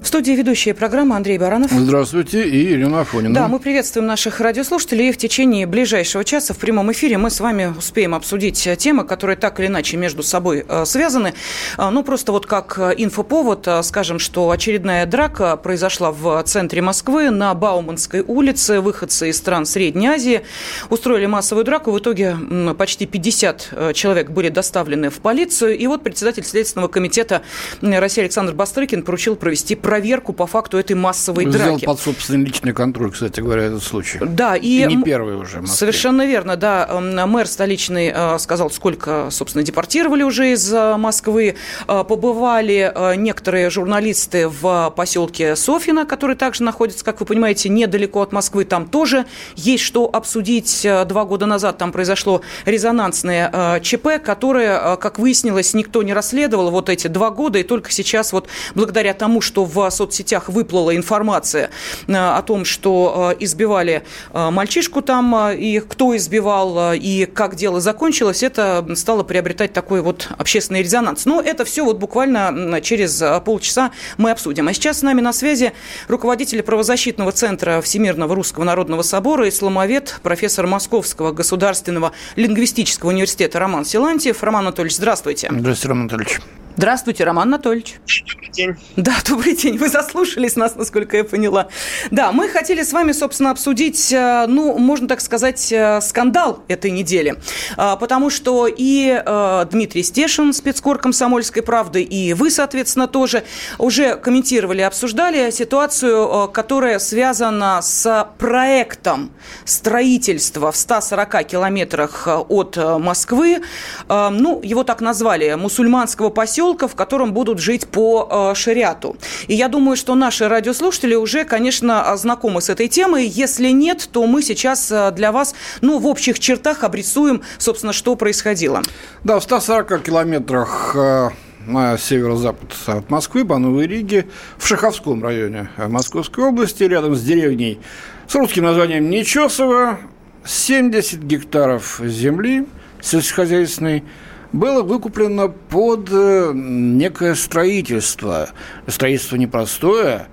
В студии ведущая программы Андрей Баранов. Здравствуйте, и Ирина Афонина. Да, мы приветствуем наших радиослушателей. И в течение ближайшего часа в прямом эфире мы с вами успеем обсудить темы, которые так или иначе между собой э, связаны. Э, ну, просто вот как инфоповод, э, скажем, что очередная драка произошла в центре Москвы на Бауманской улице. Выходцы из стран Средней Азии устроили массовую драку. В итоге почти 50 человек были доставлены в полицию. И вот председатель Следственного комитета России Александр Бастрыкин поручил провести проверку по факту этой массовой Взял драки. под собственный личный контроль, кстати говоря, этот случай. Да, и, и не первый уже. Совершенно верно, да. Мэр столичный э, сказал, сколько, собственно, депортировали уже из э, Москвы. Э, побывали некоторые журналисты в поселке Софино, который также находится, как вы понимаете, недалеко от Москвы. Там тоже есть что обсудить. Два года назад там произошло резонансное ЧП, которое, как выяснилось, никто не расследовал вот эти два года. И только сейчас вот благодаря тому, что в в соцсетях выплыла информация э, о том, что э, избивали э, мальчишку там, и кто избивал, и как дело закончилось, это стало приобретать такой вот общественный резонанс. Но это все вот буквально через полчаса мы обсудим. А сейчас с нами на связи руководитель правозащитного центра Всемирного Русского Народного Собора, исламовед, профессор Московского государственного лингвистического университета Роман Силантьев. Роман Анатольевич, здравствуйте. Здравствуйте, Роман Анатольевич. Здравствуйте, Роман Анатольевич. Добрый день. Да, добрый день. Вы заслушались нас, насколько я поняла. Да, мы хотели с вами, собственно, обсудить, э, ну, можно так сказать, э, скандал этой недели. А, потому что и э, Дмитрий Стешин, спецкор комсомольской правды, и вы, соответственно, тоже уже комментировали, обсуждали ситуацию, которая связана с проектом строительства в 140 километрах от Москвы. Ну, его так назвали, мусульманского поселка поселка, в котором будут жить по э, шариату. И я думаю, что наши радиослушатели уже, конечно, знакомы с этой темой. Если нет, то мы сейчас э, для вас, ну, в общих чертах обрисуем, собственно, что происходило. Да, в 140 километрах э, на северо-запад от Москвы, по Новой Риге, в Шаховском районе Московской области, рядом с деревней с русским названием Нечесово, 70 гектаров земли сельскохозяйственной, было выкуплено под э, некое строительство. Строительство непростое,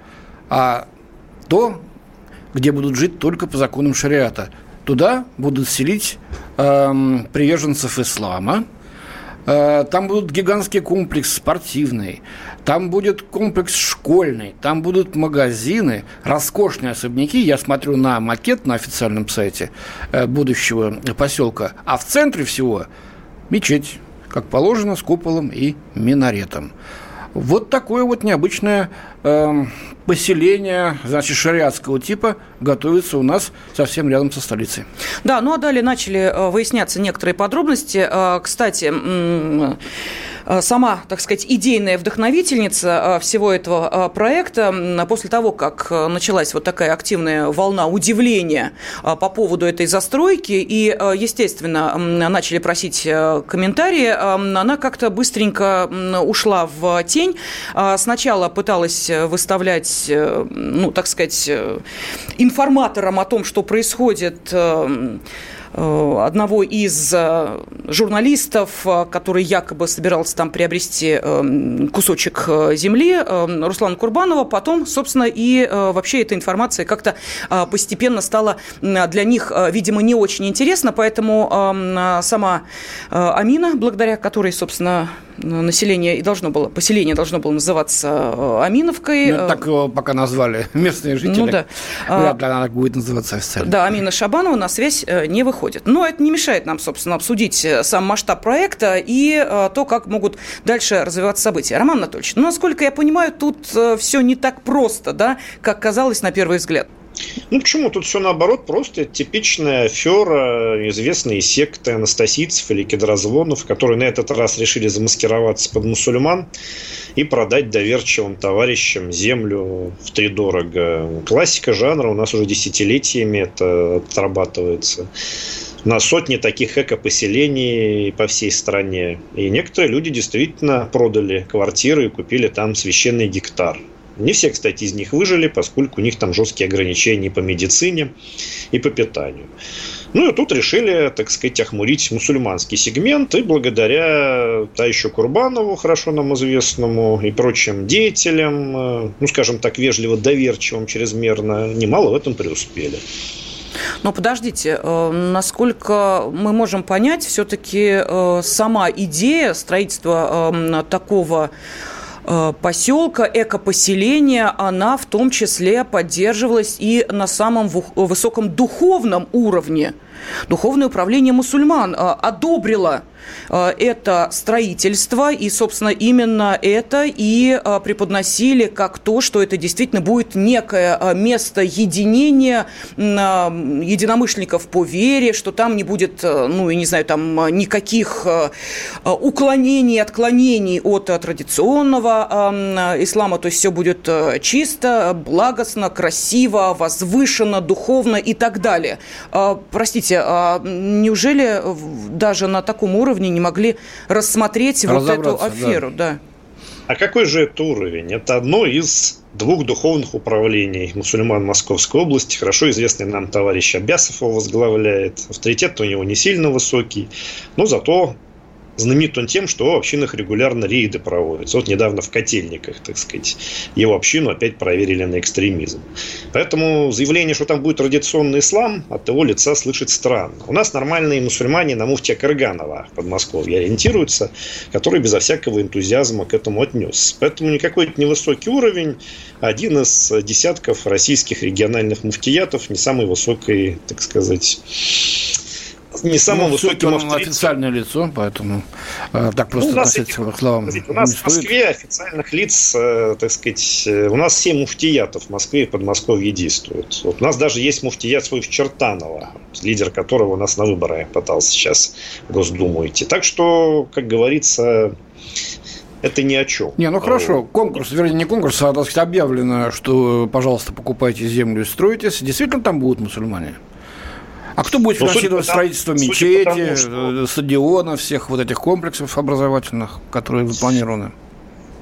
а то, где будут жить только по законам шариата. Туда будут селить э, приверженцев ислама, э, там будет гигантский комплекс спортивный, там будет комплекс школьный, там будут магазины, роскошные особняки. Я смотрю на макет на официальном сайте э, будущего поселка, а в центре всего мечеть как положено, с куполом и минаретом. Вот такое вот необычное э, поселение, значит, шариатского типа готовится у нас совсем рядом со столицей. Да, ну а далее начали э, выясняться некоторые подробности. Э, кстати, Э, сама, так сказать, идейная вдохновительница всего этого проекта. После того, как началась вот такая активная волна удивления по поводу этой застройки, и, естественно, начали просить комментарии, она как-то быстренько ушла в тень. Сначала пыталась выставлять, ну, так сказать, информатором о том, что происходит Э, одного из э, журналистов, э, который якобы собирался там приобрести кусочек земли, Руслана Курбанова. Потом, собственно, и вообще эта информация как-то постепенно стала для них, видимо, не очень интересна, поэтому сама Амина, благодаря которой, собственно, население и должно было, поселение должно было называться Аминовкой. Ну, так его пока назвали местные жители. Ну да. Вряд ли она будет называться официально. Да, Амина Шабанова на связь не выходит. Но это не мешает нам, собственно, обсудить э, сам масштаб проекта и э, то, как могут дальше развиваться события. Роман Анатольевич, ну, насколько я понимаю, тут э, все не так просто, да, как казалось на первый взгляд. Ну почему? Тут все наоборот, просто типичная афера известные секты анастасийцев или кедрозвонов, которые на этот раз решили замаскироваться под мусульман и продать доверчивым товарищам землю в три дорого. Классика жанра у нас уже десятилетиями это отрабатывается на сотни таких эко-поселений по всей стране. И некоторые люди действительно продали квартиры и купили там священный гектар. Не все, кстати, из них выжили, поскольку у них там жесткие ограничения по медицине и по питанию. Ну и тут решили, так сказать, охмурить мусульманский сегмент, и благодаря Таищу Курбанову, хорошо нам известному, и прочим деятелям, э, ну, скажем так, вежливо доверчивым чрезмерно, немало в этом преуспели. Но подождите, э, насколько мы можем понять, все-таки э, сама идея строительства такого поселка, экопоселения, она в том числе поддерживалась и на самом высоком духовном уровне. Духовное управление мусульман одобрило Э, это строительство, и, собственно, именно это и э, преподносили как то, что это действительно будет некое место единения единомышленников по вере, что там не будет, ну, я не знаю, там никаких уклонений, отклонений от традиционного ислама, то есть все будет чисто, благостно, красиво, возвышенно, духовно и так далее. Простите, а неужели даже на таком уровне уровне не могли рассмотреть вот эту аферу. Да. да. А какой же это уровень? Это одно из двух духовных управлений мусульман Московской области. Хорошо известный нам товарищ Абясов его возглавляет. Авторитет у него не сильно высокий, но зато знаменит он тем, что в общинах регулярно рейды проводятся. Вот недавно в Котельниках, так сказать, его общину опять проверили на экстремизм. Поэтому заявление, что там будет традиционный ислам, от его лица слышать странно. У нас нормальные мусульмане на муфтия Карганова в Подмосковье ориентируются, который безо всякого энтузиазма к этому отнес. Поэтому никакой невысокий уровень, один из десятков российских региональных муфтиятов, не самый высокий, так сказать, не самым ну, высоким авторитетом. официальное лицо, поэтому э, так просто ну, относиться к словам У нас в Москве официальных лиц, э, так сказать, э, у нас 7 муфтиятов в Москве и Подмосковье действуют. Вот у нас даже есть муфтият свой в Чертаново, лидер которого у нас на выборы пытался сейчас в Госдуму идти. Так что, как говорится, это ни о чем. Не, ну хорошо, конкурс, вернее, не конкурс, а, так сказать, объявлено, что, пожалуйста, покупайте землю и стройтесь. Действительно там будут мусульмане? А кто будет ну, финансировать ну, строительство мечети, потому, что... Э, стадиона, всех вот этих комплексов образовательных, которые запланированы?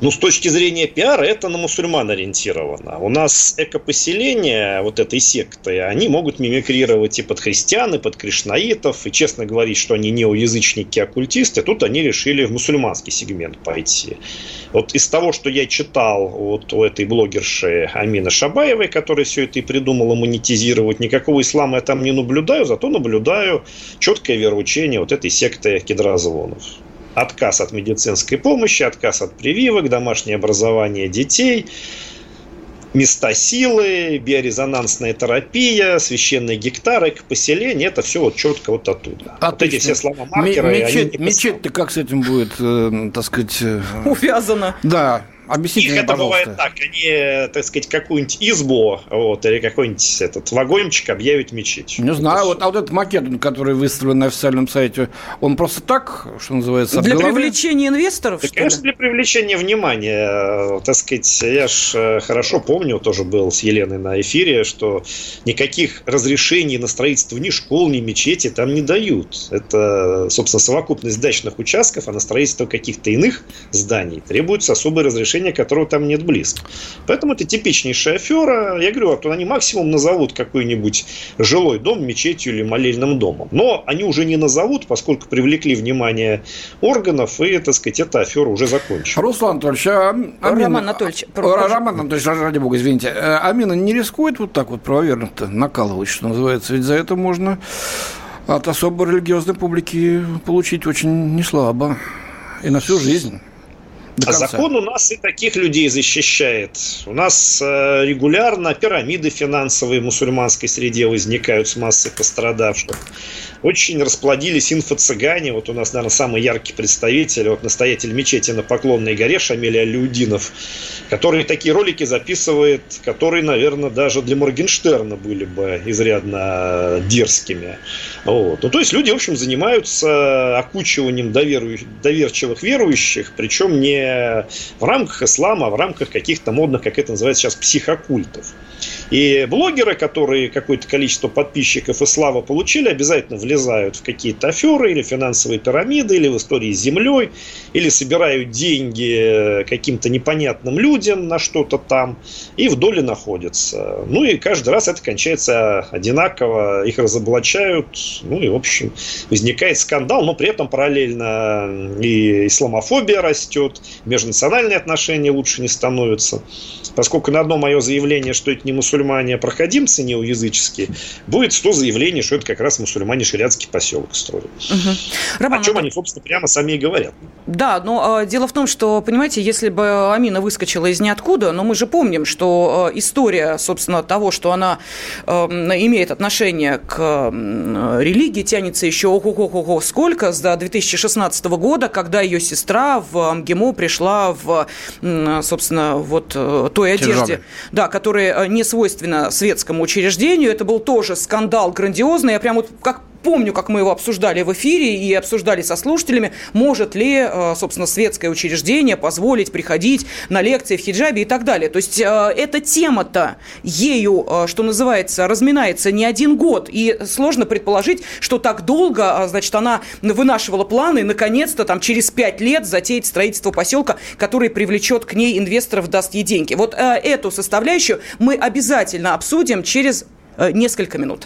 Ну, с точки зрения пиара, это на мусульман ориентировано. У нас экопоселения вот этой секты, они могут мимикрировать и под христиан, и под кришнаитов, и честно говорить, что они неоязычники, оккультисты, тут они решили в мусульманский сегмент пойти. Вот из того, что я читал вот у этой блогерши Амины Шабаевой, которая все это и придумала монетизировать, никакого ислама я там не наблюдаю, зато наблюдаю четкое вероучение вот этой секты кедрозвонов отказ от медицинской помощи, отказ от прививок, домашнее образование детей, места силы, биорезонансная терапия, священные гектары, к поселению, это все вот четко вот оттуда. Отлично. Вот эти все слова маркеры. Мечеть, мечеть-то как с этим будет, э, так сказать... Э... Увязано. Да, Объясните Их мне, это пожалуйста. бывает так, они, так сказать, какую-нибудь избу вот, или какой-нибудь этот вагончик объявят мечеть. Не знаю, вот, а вот этот макет, который выставлен на официальном сайте, он просто так, что называется, Для головы? привлечения инвесторов, да, конечно, ли? для привлечения внимания. Так сказать, я ж э, хорошо помню, тоже был с Еленой на эфире, что никаких разрешений на строительство ни школ, ни мечети там не дают. Это, собственно, совокупность дачных участков, а на строительство каких-то иных зданий требуется особое разрешение решения которого там нет близко. Поэтому это типичнейшая афера. Я говорю, вот они максимум назовут какой-нибудь жилой дом мечетью или молельным домом. Но они уже не назовут, поскольку привлекли внимание органов, и, так сказать, эта афера уже закончена. Руслан Анатольевич, а Амина... Роман Анатольевич, Роман Анатольевич, ради бога, извините. Э, Амина не рискует вот так вот правоверно-то накалывать, что называется? Ведь за это можно от особо религиозной публики получить очень неслабо. И на всю жизнь. А закон у нас и таких людей защищает. У нас э, регулярно пирамиды финансовые в мусульманской среде возникают с массой пострадавших. Очень расплодились инфо-цыгане. Вот у нас, наверное, самый яркий представитель, вот настоятель мечети на Поклонной горе Шамиль Алюдинов, который такие ролики записывает, которые, наверное, даже для Моргенштерна были бы изрядно дерзкими. Вот. Ну, то есть люди, в общем, занимаются окучиванием доверчивых верующих, причем не в рамках ислама, а в рамках каких-то модных, как это называется сейчас, психокультов. И блогеры, которые какое-то количество подписчиков и славы получили, обязательно влезают в какие-то аферы или финансовые пирамиды, или в истории с землей, или собирают деньги каким-то непонятным людям на что-то там, и в доле находятся. Ну и каждый раз это кончается одинаково, их разоблачают, ну и, в общем, возникает скандал, но при этом параллельно и исламофобия растет, межнациональные отношения лучше не становятся. Поскольку на одно мое заявление, что это не мусульмане, а проходимцы неуязыческие, будет 100 заявлений, что это как раз мусульмане шариатский поселок строят. Угу. Роман, о чем они, собственно, прямо сами и говорят. Да, но э, дело в том, что, понимаете, если бы Амина выскочила из ниоткуда, но мы же помним, что э, история, собственно, того, что она э, имеет отношение к э, религии, тянется еще ого-го-го сколько, до 2016 года, когда ее сестра в МГИМО пришла в, собственно, вот э, той одежде, да, которая э, не свойственна светскому учреждению. Это был тоже скандал грандиозный. Я прям вот как помню, как мы его обсуждали в эфире и обсуждали со слушателями, может ли, э, собственно, светское учреждение позволить приходить на лекции в хиджабе и так далее. То есть э, эта тема-то ею, э, что называется, разминается не один год. И сложно предположить, что так долго, значит, она вынашивала планы и, наконец-то, там, через пять лет затеять строительство поселка, который привлечет к ней инвесторов, даст ей деньги. Вот эту составляющую мы обязательно обсудим через несколько минут.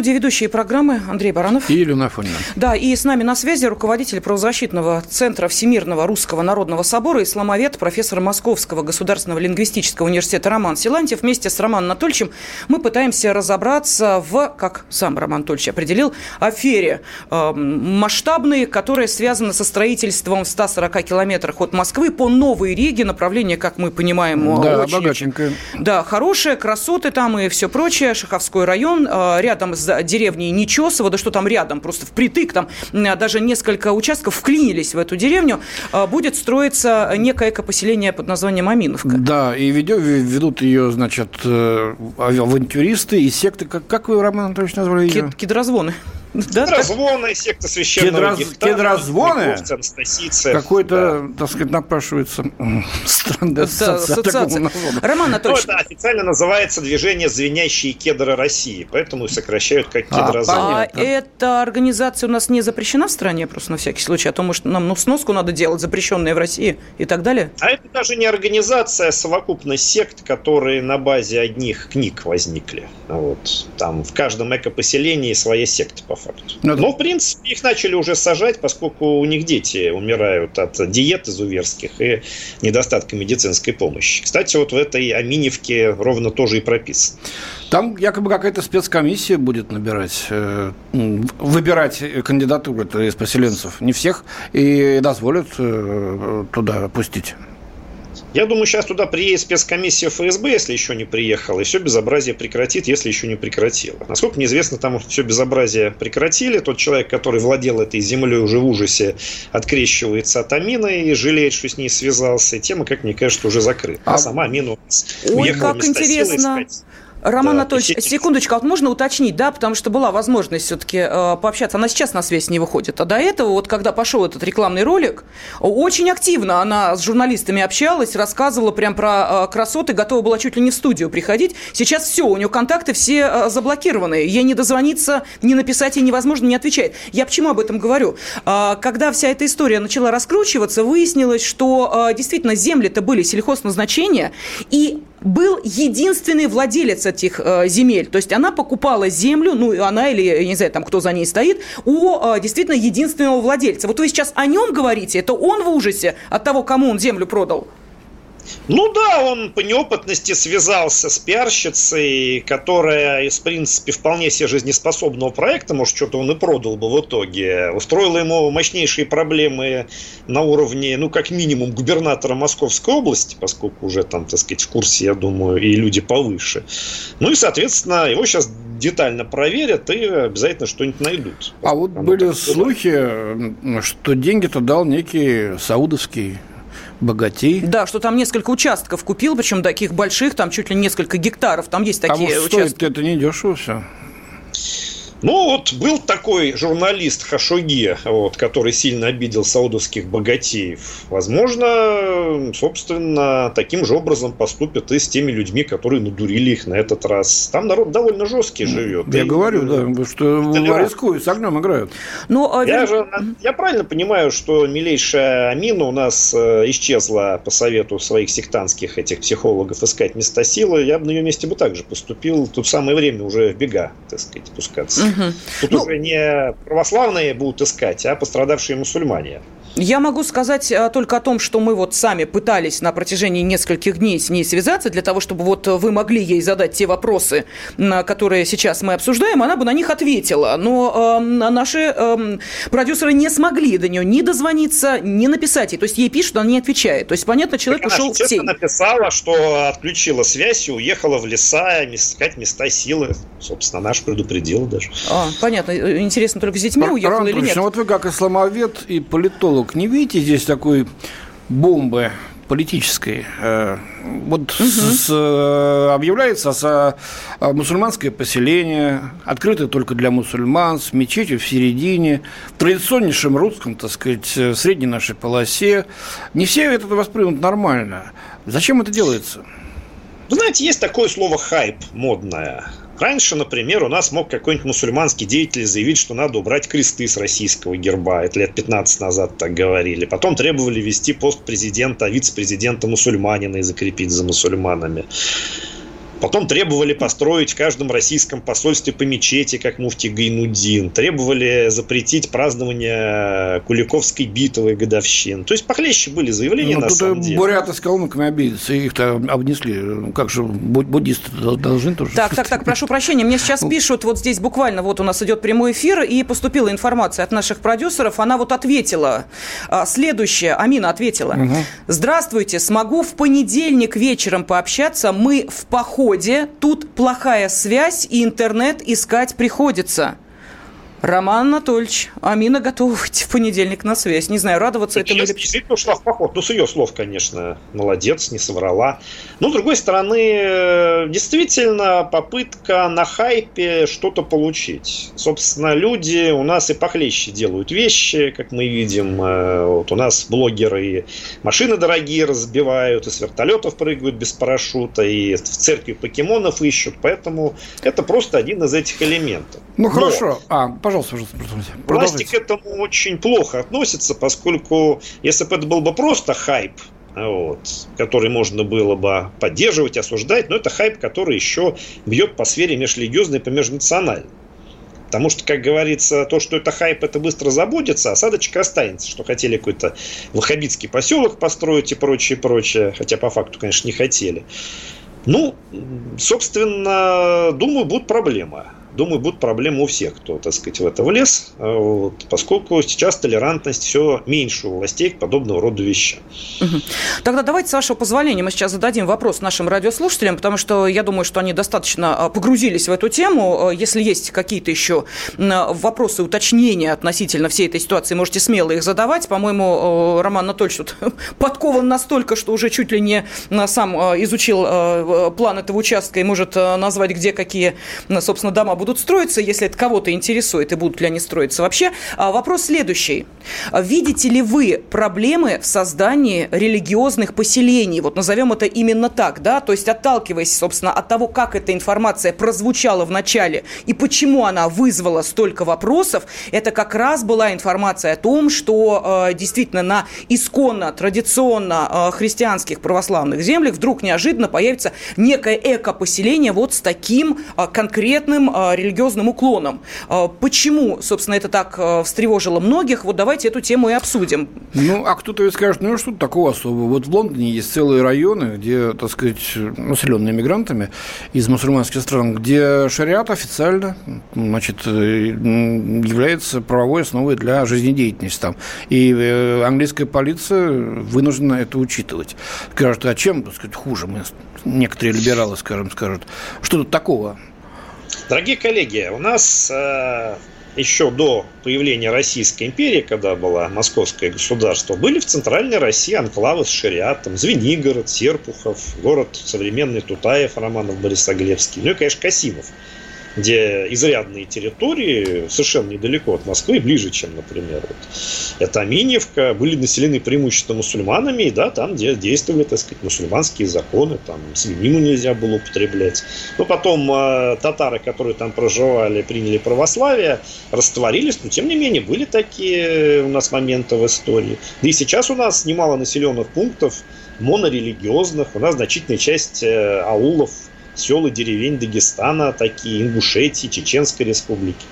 студии ведущие программы Андрей Баранов. И Елена Афонина. Да, и с нами на связи руководитель правозащитного центра Всемирного Русского Народного Собора, исламовед, профессор Московского государственного лингвистического университета Роман Силантьев. Вместе с Романом Анатольевичем мы пытаемся разобраться в, как сам Роман Анатольевич определил, афере э, масштабной, которая связана со строительством в 140 километрах от Москвы по Новой Риге. Направление, как мы понимаем, да, очень, богатенькое. Да, хорошее, красоты там и все прочее. Шаховской район. Э, рядом с деревней Нечесово, да что там рядом, просто впритык, там даже несколько участков вклинились в эту деревню, а, будет строиться некое экопоселение под названием Аминовка. Да, и ведут ее, значит, э, авантюристы и секты, как, как вы, Роман Анатольевич, назвали ее? Кедрозвоны. Да, Кедрозвоны, секта священного Кедроз... Кедрозвоны? Какой-то, да. так сказать, напрашивается странная ассоциация. Роман Анатольевич. Ну, это официально называется движение «Звенящие кедры России», поэтому сокращают как кедрозвоны. А, а эта организация у нас не запрещена в стране, просто на всякий случай, а то, может, нам ну, сноску надо делать, запрещенная в России и так далее? А это даже не организация, а совокупность сект, которые на базе одних книг возникли. Вот. Там в каждом экопоселении своя секта, по факту. Но, ну, Но, в принципе, их начали уже сажать, поскольку у них дети умирают от диет изуверских и недостатка медицинской помощи. Кстати, вот в этой Аминевке ровно тоже и прописано. Там якобы какая-то спецкомиссия будет набирать, э, выбирать кандидатуру из поселенцев. Не всех и дозволят э, туда пустить. Я думаю, сейчас туда приедет спецкомиссия ФСБ, если еще не приехала, и все безобразие прекратит, если еще не прекратила. Насколько мне известно, там все безобразие прекратили. Тот человек, который владел этой землей уже в ужасе, открещивается от Амины и жалеет, что с ней связался. И тема, как мне кажется, уже закрыта. А, а сама Амина уехала как интересно. Искать. Роман да, Анатольевич, и... секундочку, а вот можно уточнить, да, потому что была возможность все-таки э, пообщаться. Она сейчас на связь не выходит. А до этого, вот когда пошел этот рекламный ролик, очень активно она с журналистами общалась, рассказывала прям про э, красоты, готова была чуть ли не в студию приходить. Сейчас все, у нее контакты все э, заблокированы. Ей не дозвониться, не написать ей невозможно, не отвечает. Я почему об этом говорю? Э, когда вся эта история начала раскручиваться, выяснилось, что э, действительно земли-то были сельхозназначения, и был единственный владелец этих э, земель. То есть она покупала землю, ну, она или, я не знаю, там, кто за ней стоит, у э, действительно единственного владельца. Вот вы сейчас о нем говорите, это он в ужасе от того, кому он землю продал? Ну да, он по неопытности связался с пиарщицей, которая из, принципе, вполне себе жизнеспособного проекта, может, что-то он и продал бы в итоге, устроила ему мощнейшие проблемы на уровне, ну, как минимум, губернатора Московской области, поскольку уже там, так сказать, в курсе, я думаю, и люди повыше. Ну и, соответственно, его сейчас детально проверят и обязательно что-нибудь найдут. А вот Оно были слухи, что деньги-то дал некий саудовский богатей. Да, что там несколько участков купил, причем таких больших, там чуть ли несколько гектаров, там есть такие что участки. стоит это не дешево все. Ну, вот был такой журналист Хашоги, вот, который сильно обидел саудовских богатеев. Возможно, собственно, таким же образом поступят и с теми людьми, которые надурили их на этот раз. Там народ довольно жесткий живет. Я и, говорю, да, что рискуют, с огнем играют. Ну, а... я, же, я правильно понимаю, что милейшая Амина у нас э, исчезла по совету своих сектантских этих психологов искать места силы. Я бы на ее месте бы также поступил. Тут самое время уже в бега, так сказать, пускаться. Угу. Тут ну, уже не православные будут искать, а пострадавшие мусульмане. Я могу сказать а, только о том, что мы вот сами пытались на протяжении нескольких дней с ней связаться для того, чтобы вот вы могли ей задать те вопросы, которые сейчас мы обсуждаем, она бы на них ответила. Но э, наши э, продюсеры не смогли до нее ни дозвониться, ни написать ей. То есть ей пишут, она не отвечает. То есть, понятно, человек так ушел в тень. написала, что отключила связь и уехала в леса искать места силы. Собственно, наш предупредил даже. А, понятно. Интересно, только с детьми уехала Роман или нет? Ну вот вы как исламовед и политолог Павлук, не видите здесь такой бомбы политической. Э, вот угу. с, э, объявляется с, э, мусульманское поселение, открытое только для мусульман, с мечетью в середине, в традиционнейшем русском, так сказать, средней нашей полосе. Не все это воспримут нормально. Зачем это делается? Вы знаете, есть такое слово хайп модное. Раньше, например, у нас мог какой-нибудь мусульманский деятель заявить, что надо убрать кресты с российского герба. Это лет 15 назад так говорили. Потом требовали ввести пост президента, вице-президента мусульманина и закрепить за мусульманами. Потом требовали построить в каждом российском посольстве по мечети, как муфти Гайнудин. Требовали запретить празднование Куликовской битвы годовщин. То есть похлеще были заявления ну, на самом деле. Буряты с калмыками обиделся, их-то обнесли. Ну, как же буддисты должны тоже... Так, так, так, прошу прощения. Мне сейчас ну. пишут, вот здесь буквально, вот у нас идет прямой эфир, и поступила информация от наших продюсеров. Она вот ответила. А, следующее. Амина ответила. Угу. Здравствуйте, смогу в понедельник вечером пообщаться. Мы в поход ходе тут плохая связь и интернет искать приходится. Роман Анатольевич, Амина готова выйти в понедельник на связь. Не знаю, радоваться этому или... Действительно ушла в поход. Ну, с ее слов, конечно, молодец, не соврала. Но, с другой стороны, действительно, попытка на хайпе что-то получить. Собственно, люди у нас и похлеще делают вещи, как мы видим. Э, вот у нас блогеры машины дорогие разбивают, и с вертолетов прыгают без парашюта, и в церкви покемонов ищут. Поэтому это просто один из этих элементов. Ну, Но... хорошо. А, Пожалуйста, пожалуйста, Власти к этому очень плохо относятся, поскольку если бы это был бы просто хайп, вот, который можно было бы поддерживать, осуждать, но это хайп, который еще бьет по сфере межрелигиозной и по межнациональной. Потому что, как говорится, то, что это хайп, это быстро забудется, осадочка останется, что хотели какой-то ваххабитский поселок построить и прочее, прочее, хотя по факту, конечно, не хотели. Ну, собственно, думаю, будут проблемы думаю, будут проблемы у всех, кто, так сказать, в это влез, а вот, поскольку сейчас толерантность все меньше у властей к подобного рода вещам. Тогда давайте, с вашего позволения, мы сейчас зададим вопрос нашим радиослушателям, потому что я думаю, что они достаточно а, погрузились в эту тему. А, если есть какие-то еще вопросы, уточнения относительно всей этой ситуации, можете смело их задавать. По-моему, Роман Анатольевич тут подкован настолько, что уже чуть ли не сам изучил план этого участка и может назвать, где какие, собственно, дома будут строиться, если это кого-то интересует, и будут ли они строиться вообще. Вопрос следующий. Видите ли вы проблемы в создании религиозных поселений? Вот назовем это именно так, да? То есть отталкиваясь, собственно, от того, как эта информация прозвучала в начале и почему она вызвала столько вопросов, это как раз была информация о том, что э, действительно на исконно, традиционно э, христианских православных землях вдруг неожиданно появится некое эко-поселение вот с таким э, конкретным э, религиозным уклоном. Э, почему, собственно, это так э, встревожило многих? Вот давайте эту тему и обсудим. Ну, а кто-то ведь скажет, ну что такого особого? Вот в Лондоне есть целые районы, где, так сказать, населенные мигрантами из мусульманских стран, где шариат официально значит, является правовой основой для жизнедеятельности там. И э, английская полиция вынуждена это учитывать. Скажут, а чем, так сказать, хуже мы, некоторые либералы, скажем, скажут, что тут такого? Дорогие коллеги, у нас э, еще до появления Российской империи, когда было московское государство, были в центральной России анклавы с шариатом, Звенигород, Серпухов, город современный Тутаев, Романов, Борисоглебский, ну и, конечно, Касимов – где изрядные территории совершенно недалеко от Москвы, ближе, чем, например, вот, это Аминьевка, были населены преимущественно мусульманами, да, там где действовали, так сказать, мусульманские законы, там свинину нельзя было употреблять. Но потом э, татары, которые там проживали, приняли православие, растворились, но тем не менее были такие у нас моменты в истории. Да и сейчас у нас немало населенных пунктов монорелигиозных, у нас значительная часть э, аулов сел и деревень Дагестана, такие Ингушетии, Чеченской республики.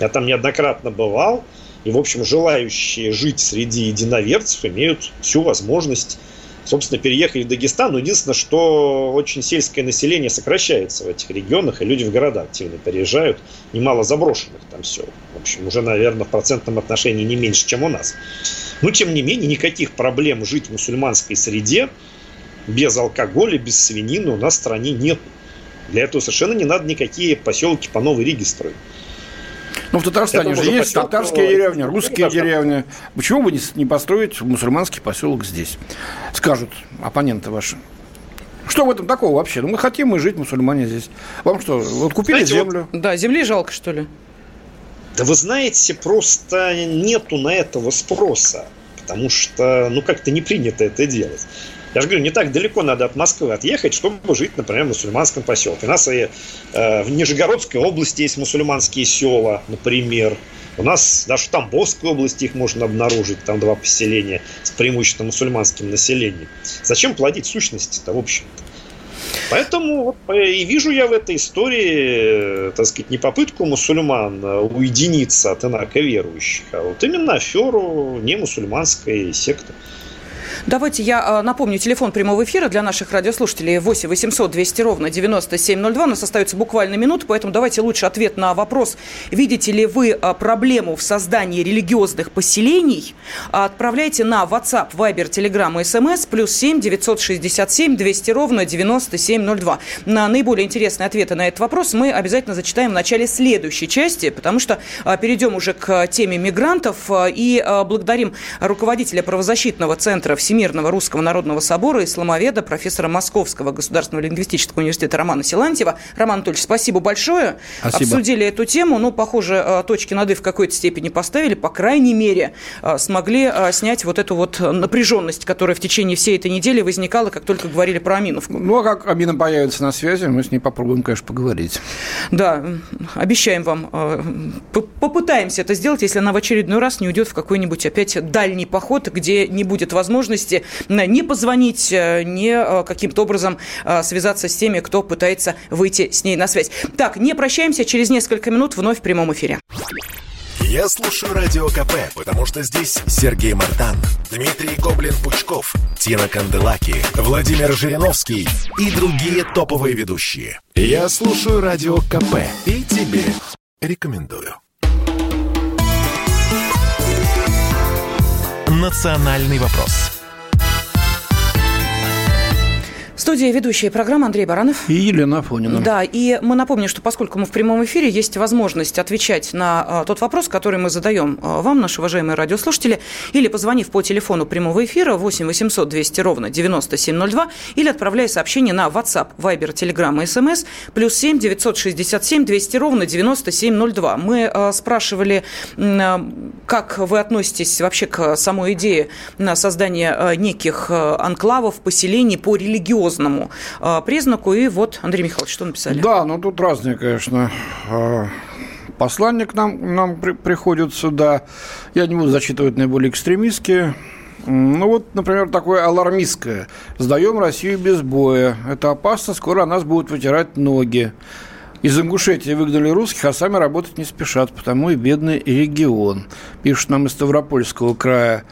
Я там неоднократно бывал, и, в общем, желающие жить среди единоверцев имеют всю возможность, собственно, переехать в Дагестан. Но единственное, что очень сельское население сокращается в этих регионах, и люди в города активно переезжают. Немало заброшенных там все. В общем, уже, наверное, в процентном отношении не меньше, чем у нас. Но, тем не менее, никаких проблем жить в мусульманской среде без алкоголя, без свинины у нас в стране нет. Для этого совершенно не надо никакие поселки по Новой Риге строить. Ну, в Татарстане же есть поселку... татарские деревни, русские деревни. Почему бы не построить мусульманский поселок здесь? Скажут оппоненты ваши. Что в этом такого вообще? Ну, мы хотим мы жить, мусульмане здесь. Вам что, вот купили Знаете, землю? Вот, да, земли жалко, что ли? Да вы знаете, просто нету на этого спроса. Потому что, ну, как-то не принято это делать. Я же говорю, не так далеко надо от Москвы отъехать, чтобы жить, например, в мусульманском поселке. У нас и э, в Нижегородской области есть мусульманские села, например. У нас даже в Тамбовской области их можно обнаружить, там два поселения с преимущественно мусульманским населением. Зачем плодить сущности-то, в общем-то? Поэтому э, и вижу я в этой истории, э, так сказать, не попытку мусульман э, уединиться от инаковерующих, а вот именно аферу не мусульманской секты. Давайте я а, напомню, телефон прямого эфира для наших радиослушателей 8 800 200 ровно 9702. У нас остается буквально минута, поэтому давайте лучше ответ на вопрос. Видите ли вы а, проблему в создании религиозных поселений? Отправляйте на WhatsApp, Viber, Telegram и SMS плюс 7 967 200 ровно 9702. На наиболее интересные ответы на этот вопрос мы обязательно зачитаем в начале следующей части, потому что а, перейдем уже к теме мигрантов и благодарим руководителя правозащитного центра Всемирного Всемирного Русского Народного Собора исламоведа, профессора Московского государственного лингвистического университета Романа Силантьева. Роман Анатольевич, спасибо большое. Спасибо. Обсудили эту тему. Ну, похоже, э, точки над «и» в какой-то степени поставили. По крайней мере, э, смогли э, снять вот эту вот напряженность, которая в течение всей этой недели возникала, как только говорили про Аминовку. Ну, а как Амина появится на связи, мы с ней попробуем, конечно, поговорить. Да, обещаем вам, попытаемся это сделать, если она в очередной раз не уйдет в какой-нибудь опять дальний поход, где не будет возможности возможности не позвонить, э, не э, каким-то образом э, связаться с теми, кто пытается выйти с ней на связь. Так, не прощаемся, через несколько минут вновь в прямом эфире. Я слушаю Радио КП, потому что здесь Сергей Мартан, Дмитрий Гоблин-Пучков, Тина Канделаки, Владимир Жириновский и другие топовые ведущие. Я слушаю Радио КП и тебе рекомендую. Национальный вопрос студии ведущая программа Андрей Баранов. И Елена Афонина. Да, и мы напомним, что поскольку мы в прямом эфире, есть возможность отвечать на а, тот вопрос, который мы задаем а, вам, наши уважаемые радиослушатели, или позвонив по телефону прямого эфира 8 800 200 ровно 9702, или отправляя сообщение на WhatsApp, Viber, Telegram и SMS, плюс 7 967 200 ровно 9702. Мы а, спрашивали, как вы относитесь вообще к самой идее на создание а, неких анклавов, поселений по религиозному э, признаку. И вот, Андрей Михайлович, что написали? Да, ну тут разные, конечно, э, послания к нам, нам при, приходят сюда. Я не буду зачитывать наиболее экстремистские. Ну вот, например, такое алармистское. Сдаем Россию без боя. Это опасно, скоро нас будут вытирать ноги. Из Ингушетии выгнали русских, а сами работать не спешат, потому и бедный регион. Пишут нам из Ставропольского края.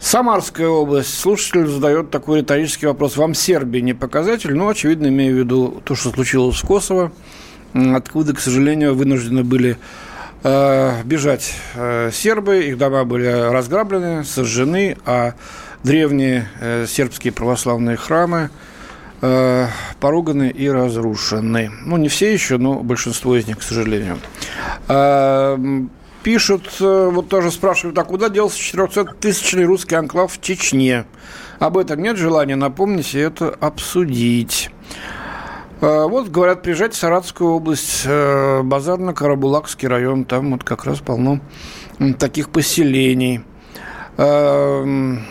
Самарская область. Слушатель задает такой риторический вопрос. Вам Сербия не показатель? Ну, очевидно, имею в виду то, что случилось в Косово, откуда, к сожалению, вынуждены были э, бежать э, сербы. Их дома были разграблены, сожжены, а древние э, сербские православные храмы э, поруганы и разрушены. Ну, не все еще, но большинство из них, к сожалению. Э, пишут, э, вот тоже спрашивают, а куда делся 400-тысячный русский анклав в Чечне? Об этом нет желания напомнить и это обсудить. Э, вот, говорят, приезжать в Саратовскую область, э, Базарно-Карабулакский район, там вот как раз полно таких поселений. Эм,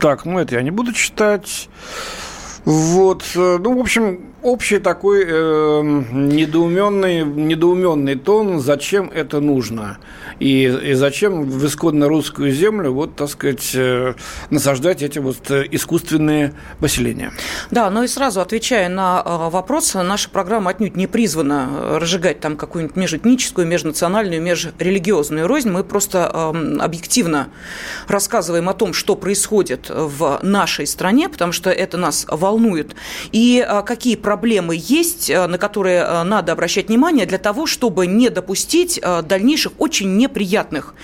так, ну это я не буду читать. Вот, ну, в общем, общий такой э, недоуменный, недоуменный тон, зачем это нужно. И, и зачем в исконно русскую землю, вот, так сказать, э, насаждать эти вот искусственные поселения. Да, ну и сразу отвечая на э, вопрос, наша программа отнюдь не призвана разжигать там какую-нибудь межэтническую, межнациональную, межрелигиозную рознь. Мы просто э, объективно рассказываем о том, что происходит в нашей стране, потому что это нас волнует, и э, какие проблемы проблемы есть, э, на которые э, надо обращать внимание для того, чтобы не допустить э, дальнейших очень неприятных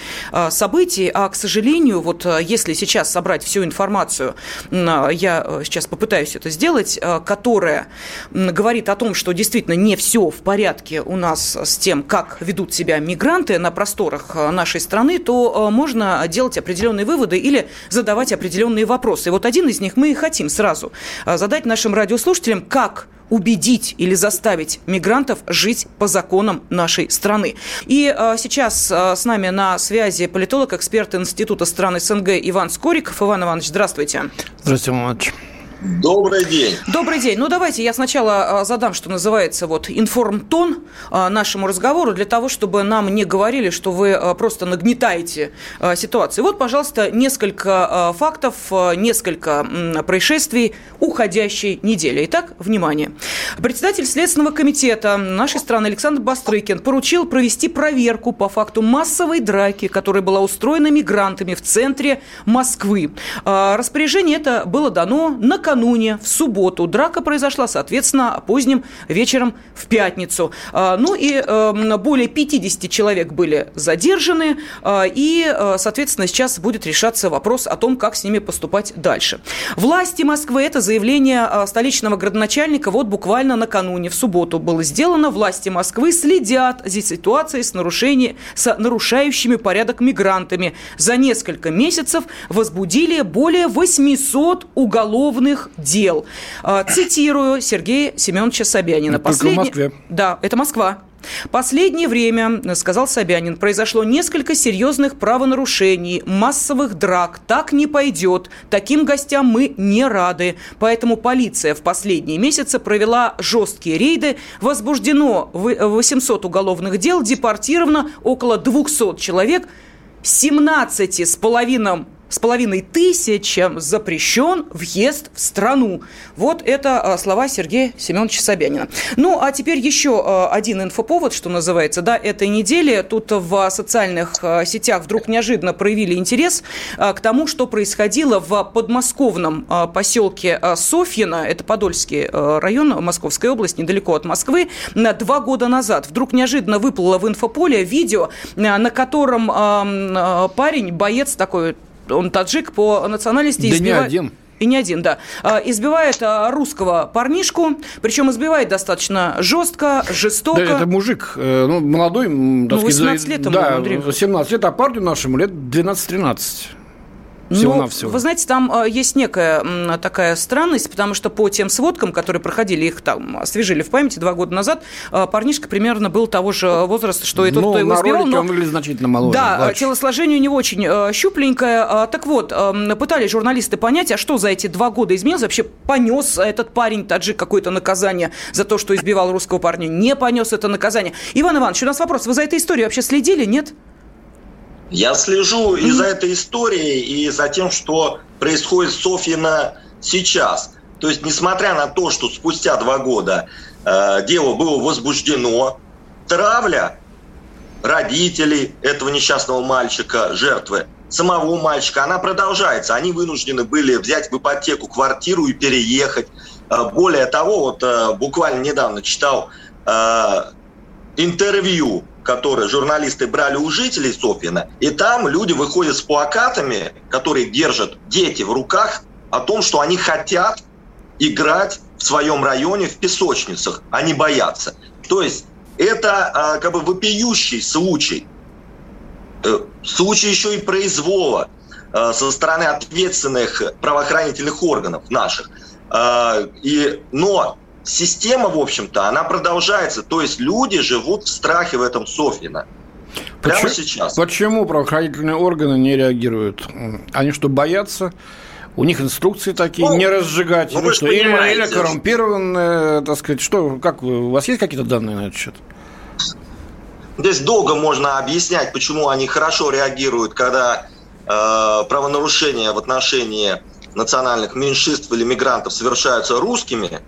событий. А, к сожалению, вот если сейчас собрать всю информацию, я сейчас попытаюсь это сделать, которая говорит о том, что действительно не все в порядке у нас с тем, как ведут себя мигранты на просторах нашей страны, то можно делать определенные выводы или задавать определенные вопросы. И вот один из них мы и хотим сразу задать нашим радиослушателям, как убедить или заставить мигрантов жить по законам нашей страны. И э, сейчас э, с нами на связи политолог, эксперт Института стран СНГ Иван Скориков. Иван Иванович, здравствуйте. Здравствуйте, Иван Иванович. Добрый день. Добрый день. Ну, давайте я сначала а, задам, что называется, вот информтон а, нашему разговору, для того, чтобы нам не говорили, что вы а, просто нагнетаете ситуацию. Вот, пожалуйста, несколько фактов, несколько происшествий уходящей недели. Итак, внимание. Председатель Следственного комитета нашей страны Александр Бастрыкин поручил провести проверку по факту массовой драки, которая была устроена мигрантами в центре Москвы. Распоряжение это было дано на накануне, в субботу, драка произошла, соответственно, поздним вечером в пятницу. А, ну и эм, более 50 человек были задержаны, а, и, э, соответственно, сейчас будет решаться вопрос о том, как с ними поступать дальше. Власти Москвы, это заявление а, столичного градоначальника вот буквально накануне, в субботу было сделано. Власти Москвы следят за ситуацией с, нарушением, с нарушающими порядок мигрантами. За несколько месяцев возбудили более 800 уголовных уголовных дел. А, цитирую Сергея Семеновича Собянина. Это Послед... в Москве. Да, это Москва. Последнее время, сказал Собянин, произошло несколько серьезных правонарушений, массовых драк. Так не пойдет. Таким гостям мы не рады. Поэтому полиция в последние месяцы провела жесткие рейды. Возбуждено 800 уголовных дел, депортировано около 200 человек. 17 с половиной с половиной тысячам запрещен въезд в страну. Вот это а, слова Сергея Семеновича Собянина. Ну, а теперь еще а, один инфоповод, что называется, да, этой недели. Тут в социальных а, сетях вдруг неожиданно проявили интерес к тому, что происходило в подмосковном поселке Софьино, это Подольский район Московской области, недалеко от Москвы, два года назад. Вдруг неожиданно выплыло в инфополе видео, на котором парень, боец такой он таджик по национальности. Да избива... не один. И не один, да. А, избивает а, русского парнишку, причем избивает достаточно жестко, жестоко. Да, это мужик, э, ну, молодой, ну, 18 сказать, лет ему, да, Андрей. 17 лет, а парню нашему лет 12-13 всего-навсего. Ну, вы знаете, там э, есть некая такая странность, потому что по тем сводкам, которые проходили, их там освежили в памяти два года назад, э, парнишка примерно был того же возраста, что и тот, ну, кто его избивал. но он выглядит значительно моложе. Да, младше. телосложение у него очень э, щупленькое. Так вот, пытались журналисты понять, а что за эти два года изменилось? Вообще понес этот парень, таджик, какое-то наказание за то, что избивал русского парня? Не понес это наказание. Иван Иванович, у нас вопрос. Вы за этой историей вообще следили, нет? Я слежу и за этой историей, и за тем, что происходит с Софьина сейчас. То есть, несмотря на то, что спустя два года э, дело было возбуждено, травля родителей этого несчастного мальчика, жертвы, самого мальчика, она продолжается. Они вынуждены были взять в ипотеку квартиру и переехать. Э, более того, вот э, буквально недавно читал э, интервью которые журналисты брали у жителей Софьина, и там люди выходят с плакатами, которые держат дети в руках, о том, что они хотят играть в своем районе в песочницах, они боятся. То есть это а, как бы вопиющий случай, э, случай еще и произвола э, со стороны ответственных правоохранительных органов наших. Э, и, но система, в общем-то, она продолжается. То есть люди живут в страхе в этом Софьино. Прямо почему, сейчас. Почему правоохранительные органы не реагируют? Они что, боятся? У них инструкции такие, ну, не разжигать. Ну, что, или, или коррумпированные, так сказать, что, как у вас есть какие-то данные на этот счет? Здесь долго можно объяснять, почему они хорошо реагируют, когда э, правонарушения в отношении национальных меньшинств или мигрантов совершаются русскими,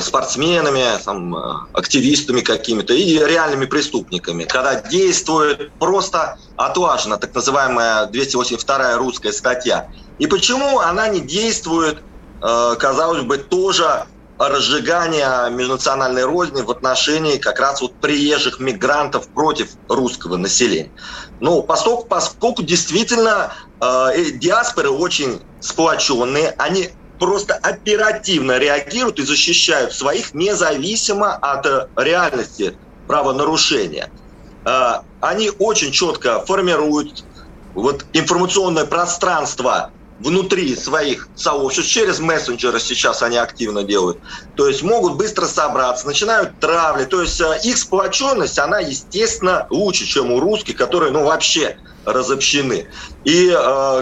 спортсменами, там, э, активистами какими-то и реальными преступниками, когда действует просто отлажена так называемая 282 русская статья. И почему она не действует, э, казалось бы, тоже разжигание межнациональной розни в отношении как раз вот приезжих мигрантов против русского населения. Ну, поскольку, поскольку действительно э, диаспоры очень сплоченные, они просто оперативно реагируют и защищают своих независимо от э, реальности правонарушения. Э, они очень четко формируют вот информационное пространство внутри своих сообществ, через мессенджеры сейчас они активно делают. То есть могут быстро собраться, начинают травли. То есть э, их сплоченность, она, естественно, лучше, чем у русских, которые, ну, вообще разобщены. И,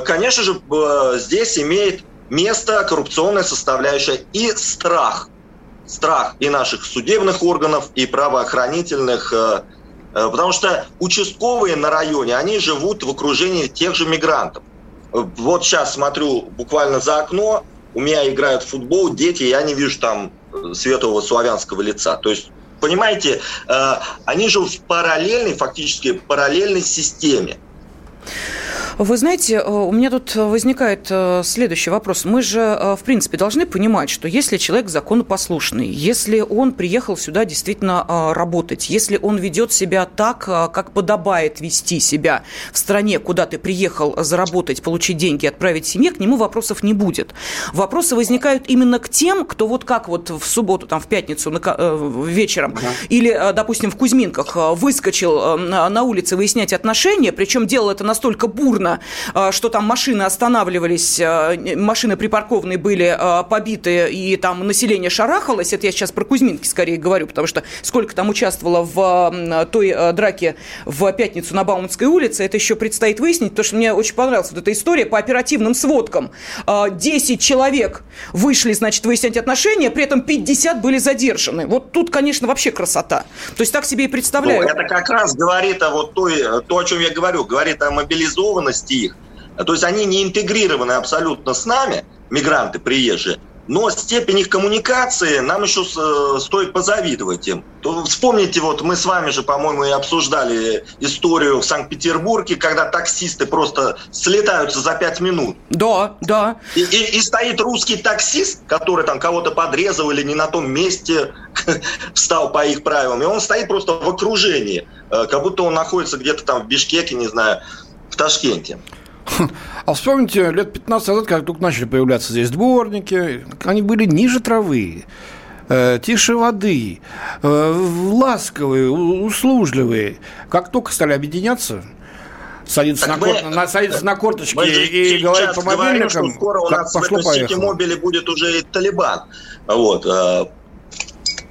конечно же, здесь имеет место коррупционная составляющая и страх. Страх и наших судебных органов, и правоохранительных, э, э, потому что участковые на районе, они живут в окружении тех же мигрантов. Вот сейчас смотрю буквально за окно, у меня играют в футбол дети, я не вижу там э, светлого славянского лица. То есть, понимаете, они живут в параллельной, фактически параллельной системе. Вы знаете, э, у меня тут возникает э, следующий вопрос. Мы же, э, в принципе, должны понимать, что если человек законопослушный, если он приехал сюда действительно работать, если он ведет себя так, как подобает вести себя в стране, куда ты приехал заработать, получить деньги, отправить семье, к нему вопросов не будет. Вопросы возникают именно к тем, кто вот как вот в субботу, там, в пятницу вечером ага. или, допустим, в Кузьминках выскочил на улице выяснять отношения, причем делал это настолько бурно, видно, а, что там машины останавливались, а, машины припаркованные были а, побиты, и там население шарахалось. Это я сейчас про Кузьминки скорее говорю, потому что сколько там участвовало в той драке в пятницу на Бауманской улице, это еще предстоит выяснить, потому что мне очень понравилась вот эта история по оперативным сводкам. 10 человек вышли, значит, выяснять отношения, при этом 50 были задержаны. Вот тут, конечно, вообще красота. То есть так себе и представляю. Ну, это как раз говорит о вот той, то, о чем я говорю, говорит о мобилизованности возможности их. То есть они не интегрированы абсолютно с нами, мигранты приезжие, но степень их коммуникации нам еще э, стоит позавидовать им. Вспомните, вот мы с вами же, по-моему, и обсуждали историю в Санкт-Петербурге, когда таксисты просто слетаются за пять минут. Да, да. И, и, и стоит русский таксист, который там кого-то подрезал или не на том месте встал по их правилам, и он стоит просто в окружении, э, как будто он находится где-то там в Бишкеке, не знаю, в Ташкенте. А вспомните, лет 15 назад, как только начали появляться здесь дворники, они были ниже травы, э, тише воды, э, ласковые, услужливые. Как только стали объединяться, садиться, на, мы, кор... садиться на корточки и говорить по мобильникам, говорим, что скоро у нас пошло, в этой мобиле будет уже и Талибан. Вот. Э,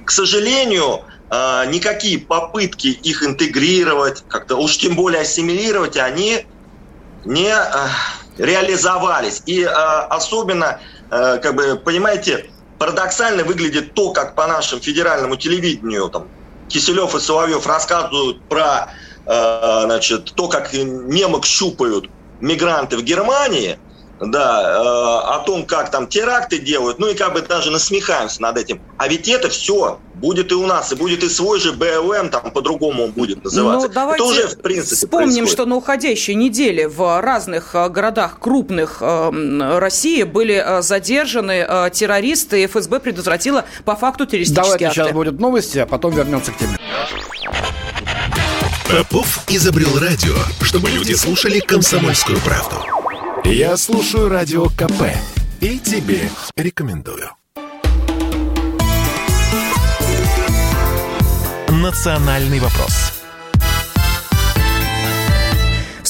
к сожалению, никакие попытки их интегрировать, как-то уж тем более ассимилировать, они не э, реализовались. И особенно, как бы, понимаете, парадоксально выглядит то, как по нашему федеральному телевидению там, Киселев и Соловьев рассказывают про Э, значит, то, как немок щупают мигранты в Германии, да, э, о том, как там теракты делают, ну и как бы даже насмехаемся над этим. А ведь это все будет и у нас, и будет и свой же БЛМ, там по-другому он будет называться. Ну, давайте это уже, в принципе, вспомним, происходит. что на уходящей неделе в разных э, городах крупных России были задержаны террористы, и ФСБ предотвратила по факту террористические Давайте акты. сейчас будут новости, а потом вернемся к теме. Попов изобрел радио, чтобы люди слушали комсомольскую правду. Я слушаю радио КП и тебе рекомендую. Национальный вопрос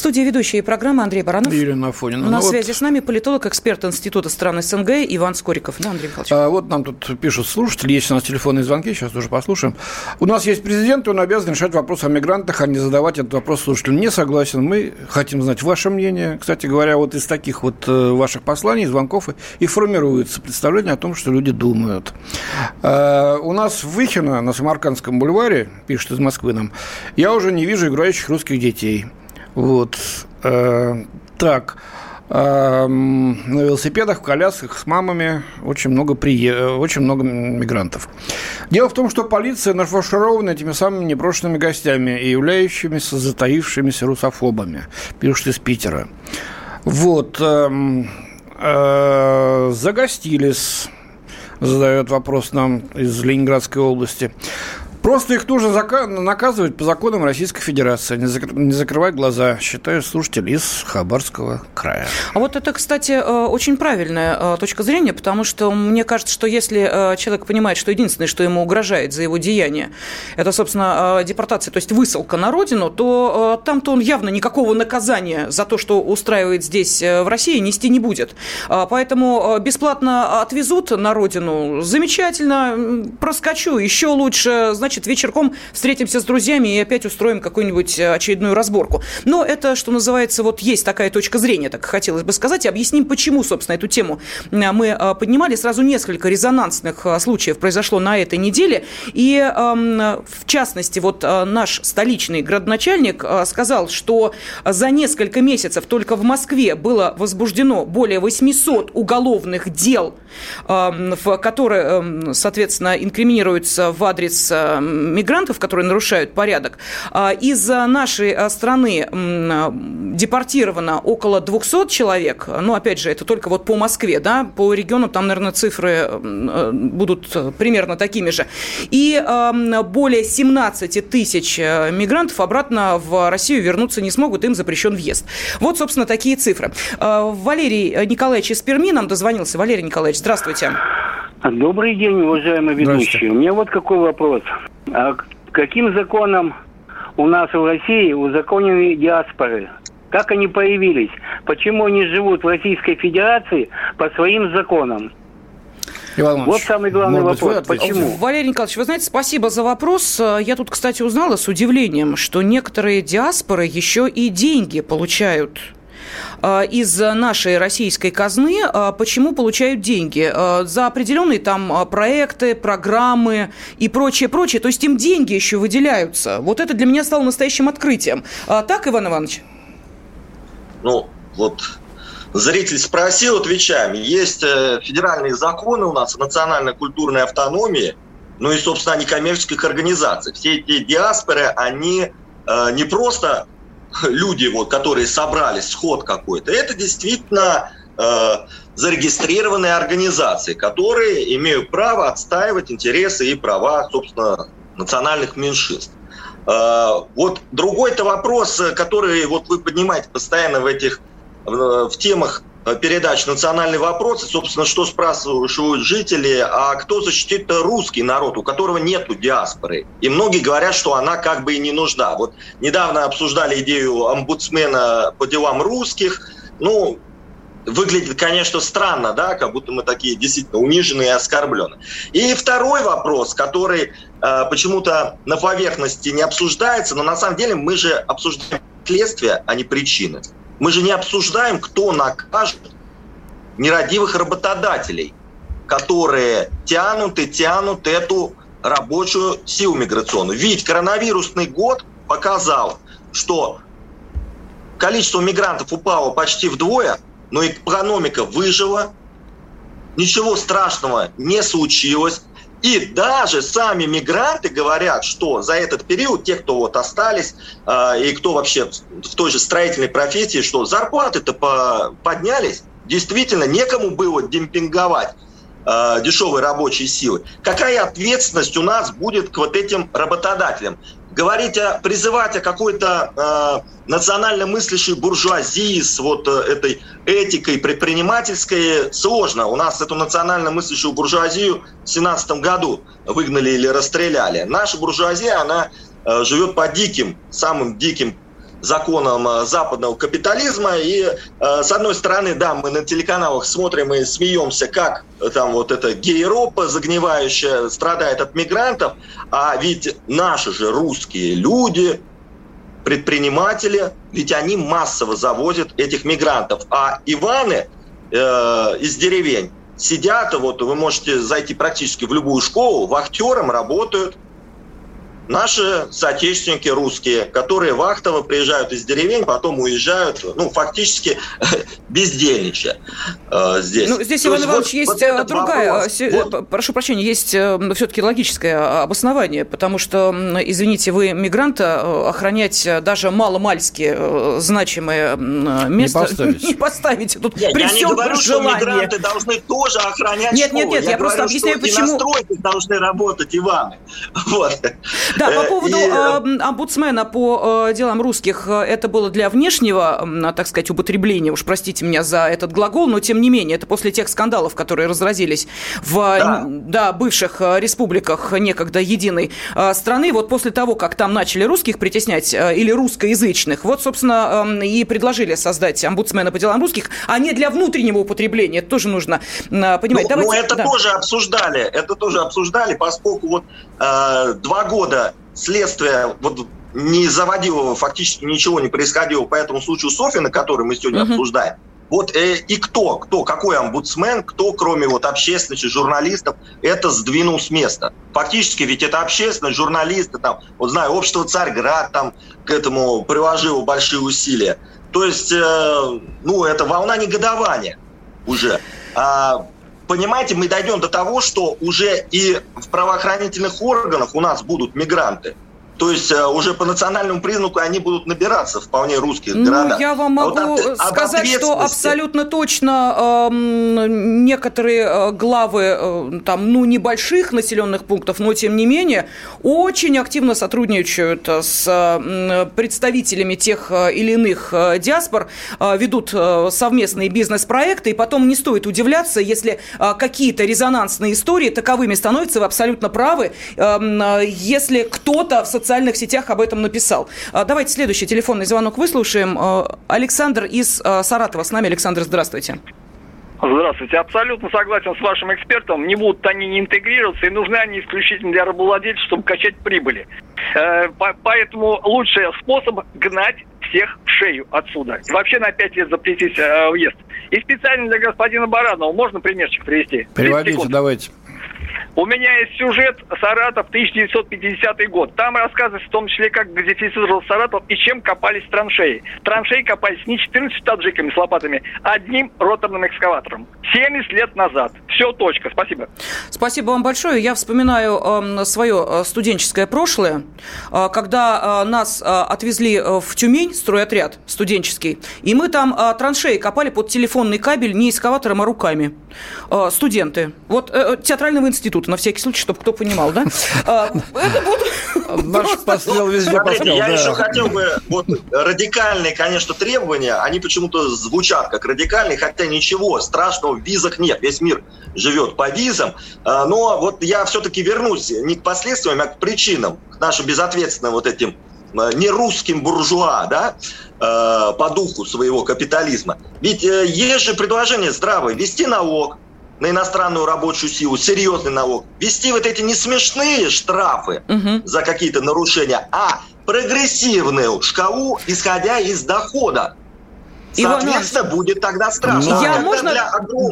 студии ведущие программы Андрей Баранов. Ирина Афонина. На ну связи вот... с нами политолог, эксперт Института стран СНГ Иван Скориков. Да, Андрей Михайлович? А, вот нам тут пишут слушатели, есть у нас телефонные звонки, сейчас тоже послушаем. У нас есть президент, и он обязан решать вопрос о мигрантах, а не задавать этот вопрос слушателям. Не согласен. Мы хотим знать ваше мнение. Кстати говоря, вот из таких вот э, ваших посланий, звонков и формируется представление о том, что люди думают. А, у нас в Выхино на Самаркандском бульваре, пишет из Москвы нам, я уже не вижу играющих русских детей. Вот. Э, так. Э, на велосипедах, в колясках с мамами очень много, прие... очень много мигрантов. Дело в том, что полиция нафарширована этими самыми непрошенными гостями и являющимися затаившимися русофобами, пишут из Питера. Вот. Э, э, загостились задает вопрос нам из Ленинградской области. Просто их нужно наказывать по законам Российской Федерации, не, закр... не закрывать глаза, считаю слушатель из Хабарского края. А вот это, кстати, э, очень правильная э, точка зрения, потому что мне кажется, что если э, человек понимает, что единственное, что ему угрожает за его деяние, это, собственно, депортация, то есть высылка на родину, то там-то он явно никакого наказания за то, что устраивает здесь в России, нести не будет. Поэтому бесплатно отвезут на родину, замечательно, проскочу, еще лучше, значит, значит, вечерком встретимся с друзьями и опять устроим какую-нибудь э, очередную разборку. Но это, что называется, вот есть такая точка зрения, так хотелось бы сказать. И объясним, почему, собственно, эту тему э, мы э, поднимали. Сразу несколько резонансных случаев произошло на этой неделе. И, эм, в частности, вот наш столичный градоначальник сказал, что за несколько месяцев только в Москве было возбуждено более 800 уголовных дел, эм, в которые, эм, соответственно, инкриминируются в адрес мигрантов, которые нарушают порядок. А, из нашей а, страны депортировано около 200 человек. Ну, опять же, это только вот по Москве, да, по региону там, наверное, цифры э, будут примерно такими же. И более 17 тысяч э, мигрантов обратно в Россию вернуться не смогут, им запрещен въезд. Вот, собственно, такие цифры. А, Валерий Николаевич из Перми нам дозвонился. Валерий Николаевич, здравствуйте. Добрый день, уважаемый ведущий. У меня вот какой вопрос. А каким законом у нас в России узаконены диаспоры? Как они появились? Почему они живут в Российской Федерации по своим законам? Иван вот самый главный вопрос. Почему? Валерий Николаевич, вы знаете, спасибо за вопрос. Я тут, кстати, узнала с удивлением, что некоторые диаспоры еще и деньги получают из нашей российской казны, э, почему получают деньги? Э, за определенные там проекты, программы и прочее, прочее. То есть им деньги еще выделяются. Вот это для меня стало настоящим открытием. Так, Иван Иванович? Ну, вот зритель спросил, отвечаем. Есть федеральные законы у нас о национальной культурной автономии, ну и, собственно, некоммерческих организаций. Все эти диаспоры, они не просто люди, вот, которые собрались, сход какой-то, это действительно э, зарегистрированные организации, которые имеют право отстаивать интересы и права, собственно, национальных меньшинств. Э, вот другой-то вопрос, который вот вы поднимаете постоянно в этих в темах Э, передач «Национальный вопрос», и, собственно, что спрашивают жители, а кто защитит русский народ, у которого нету диаспоры? И многие говорят, что она как бы и не нужна. Вот недавно обсуждали идею омбудсмена по делам русских. Ну, выглядит, конечно, странно, да, как будто мы такие действительно униженные и оскорбленные. И второй вопрос, который э, почему-то на поверхности не обсуждается, но на самом деле мы же обсуждаем следствие, а не причины. Мы же не обсуждаем, кто накажет нерадивых работодателей, которые тянут и тянут эту рабочую силу миграционную. Ведь коронавирусный год показал, что количество мигрантов упало почти вдвое, но экономика выжила, ничего страшного не случилось. И даже сами мигранты говорят, что за этот период, те, кто вот остались, э, и кто вообще в той же строительной профессии, что зарплаты-то по поднялись, действительно некому было демпинговать э, дешевой рабочей силы. Какая ответственность у нас будет к вот этим работодателям? Говорить о, призывать о какой-то э, национально мыслящей буржуазии с вот э, этой этикой предпринимательской сложно. У нас эту национально мыслящую буржуазию в 17 году выгнали или расстреляли. Наша буржуазия, она э, живет по диким, самым диким законам э, западного капитализма. И э, с одной стороны, да, мы на телеканалах смотрим и смеемся, как э, там вот эта гейропа загнивающая страдает от мигрантов, а ведь наши же русские люди, предприниматели, ведь они массово завозят этих мигрантов. А Иваны э, из деревень сидят, вот вы можете зайти практически в любую школу, вахтером работают, наши соотечественники русские, которые вахтово приезжают из деревень, потом уезжают, ну, фактически бездельничая э, здесь. Ну, здесь, Иван Иванович, есть вот э, другая, вопрос. Э, вот. прошу прощения, есть все-таки логическое обоснование, потому что, извините, вы мигранта охранять даже мало-мальски значимое место не, не поставите. Тут нет, при я не говорю, желании. что мигранты должны тоже охранять Нет, нет, нет, я, я просто говорю, объясняю, почему... И должны работать, Иваны. Вот. Да, по э, поводу и... Э, омбудсмена по э, делам русских, это было для внешнего, так сказать, употребления, уж простите меня за этот глагол, но тем не менее, это после тех скандалов, которые разразились в да. Да, бывших республиках некогда единой страны. Вот после того, как там начали русских притеснять или русскоязычных, вот, собственно, и предложили создать омбудсмена по делам русских, а не для внутреннего употребления. Это тоже нужно понимать. Ну, Давайте, ну это да. тоже обсуждали, это тоже обсуждали, поскольку вот э, два года следствие вот не заводило, фактически ничего не происходило по этому случаю Софина, который мы сегодня uh-huh. обсуждаем. Вот э, и кто, кто, какой омбудсмен, кто, кроме вот общественности, журналистов, это сдвинул с места. Фактически ведь это общественность, журналисты, там, вот знаю, общество Царьград там к этому приложило большие усилия. То есть, э, ну, это волна негодования уже. А понимаете, мы дойдем до того, что уже и в правоохранительных органах у нас будут мигранты. То есть э, уже по национальному признаку они будут набираться вполне русских ну, городах. Я вам могу а вот от, сказать, что абсолютно точно э, некоторые главы э, там, ну, небольших населенных пунктов, но тем не менее, очень активно сотрудничают с э, представителями тех э, или иных диаспор, э, ведут совместные бизнес-проекты, и потом не стоит удивляться, если э, какие-то резонансные истории таковыми становятся, вы абсолютно правы, эм, э, если кто-то в социальном социальных сетях об этом написал. А, давайте следующий телефонный звонок выслушаем. А, Александр из а, Саратова с нами. Александр, здравствуйте. Здравствуйте. Абсолютно согласен с вашим экспертом. Не будут они не интегрироваться, и нужны они исключительно для рабовладельцев, чтобы качать прибыли. Э, поэтому лучший способ гнать всех в шею отсюда. И вообще на пять лет запретить э, въезд. И специально для господина Баранова можно примерчик привести? Приводите, давайте. У меня есть сюжет «Саратов, 1950 год». Там рассказывается в том числе, как газифицировал Саратов и чем копались траншеи. Траншеи копались не 14 таджиками с лопатами, а одним роторным экскаватором. 70 лет назад. Все, точка. Спасибо. Спасибо вам большое. Я вспоминаю э, свое э, студенческое прошлое, э, когда э, нас э, отвезли э, в Тюмень, стройотряд студенческий, и мы там э, траншеи копали под телефонный кабель не экскаватором, а руками. Э, студенты. Вот э, театрального института института, на всякий случай, чтобы кто понимал, да? А, это Наш пострел везде Смотрите, я еще хотел бы, вот радикальные, конечно, требования, они почему-то звучат как радикальные, хотя ничего страшного в визах нет, весь мир живет по визам, а, но вот я все-таки вернусь не к последствиям, а к причинам, к нашим безответственным вот этим а, не русским буржуа, да, по духу своего капитализма. Ведь э, есть же предложение здравое, вести налог, на иностранную рабочую силу, серьезный налог, вести вот эти не смешные штрафы угу. за какие-то нарушения, а прогрессивную шкалу, исходя из дохода. Соответственно, Иван будет тогда страшно. Я можно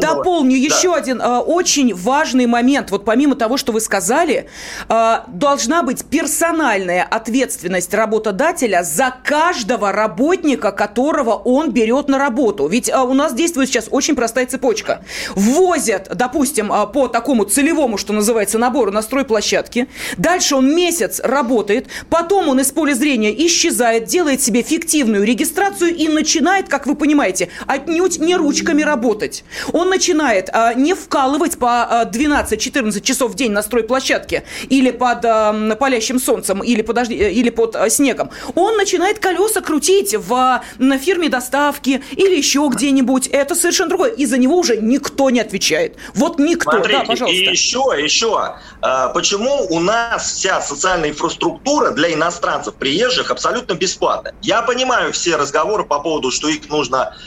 дополню да. еще один э, очень важный момент. Вот помимо того, что вы сказали, э, должна быть персональная ответственность работодателя за каждого работника, которого он берет на работу. Ведь э, у нас действует сейчас очень простая цепочка. Ввозят, допустим, э, по такому целевому, что называется, набору на стройплощадке. Дальше он месяц работает, потом он из поля зрения исчезает, делает себе фиктивную регистрацию и начинает, как вы понимаете, отнюдь не ручками работать. Он начинает а, не вкалывать по а, 12-14 часов в день на стройплощадке или под а, палящим солнцем, или, подожди, э, или под а, снегом. Он начинает колеса крутить в, на фирме доставки или еще где-нибудь. Это совершенно другое. И за него уже никто не отвечает. Вот никто. Смотрите, да, пожалуйста. И еще, еще. А, почему у нас вся социальная инфраструктура для иностранцев, приезжих, абсолютно бесплатная? Я понимаю все разговоры по поводу, что их нужно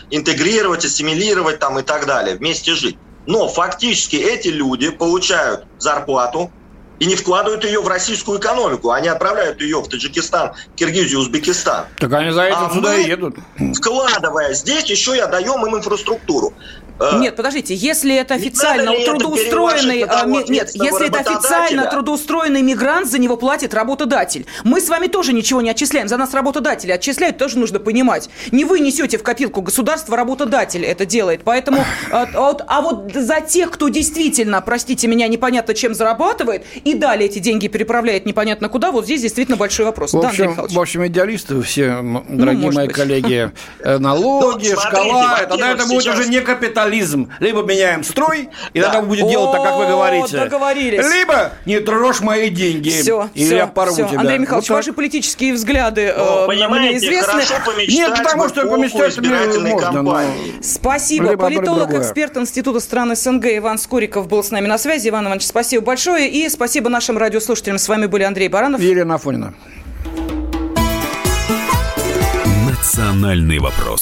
интегрировать, ассимилировать там и так далее, вместе жить. Но фактически эти люди получают зарплату и не вкладывают ее в российскую экономику. Они отправляют ее в Таджикистан, Киргизию, Узбекистан. Так они за этим а сюда и едут. Вкладывая здесь, еще я даем им инфраструктуру. Э, нет, подождите, если это официально не трудоустроенный, это нет, если это официально трудоустроенный мигрант, за него платит работодатель. Мы с вами тоже ничего не отчисляем, за нас работодатели отчисляют, тоже нужно понимать. Не вы несете в копилку государства, работодатель это делает. Поэтому, а, а вот, а вот за тех, кто действительно, простите меня, непонятно чем зарабатывает, и далее эти деньги переправляет непонятно куда, вот здесь действительно большой вопрос. В общем, да, в общем идеалисты все, дорогие ну, мои быть. коллеги, э, налоги, ну, шкала, тогда это будет уже не капитализм социализм. Либо меняем строй, и да. тогда будет делать так, как вы говорите. Договорились. Либо не трожь мои деньги. Все, или все, я порву все. тебя. Андрей Михайлович, вот ваши политические взгляды э, мне известны. Нет, потому что помечтать можно. Но... Спасибо. Либо Политолог, эксперт Института стран СНГ Иван Скориков был с нами на связи. Иван Иванович, спасибо большое. И спасибо нашим радиослушателям. С вами были Андрей Баранов. И Елена Афонина. Национальный вопрос.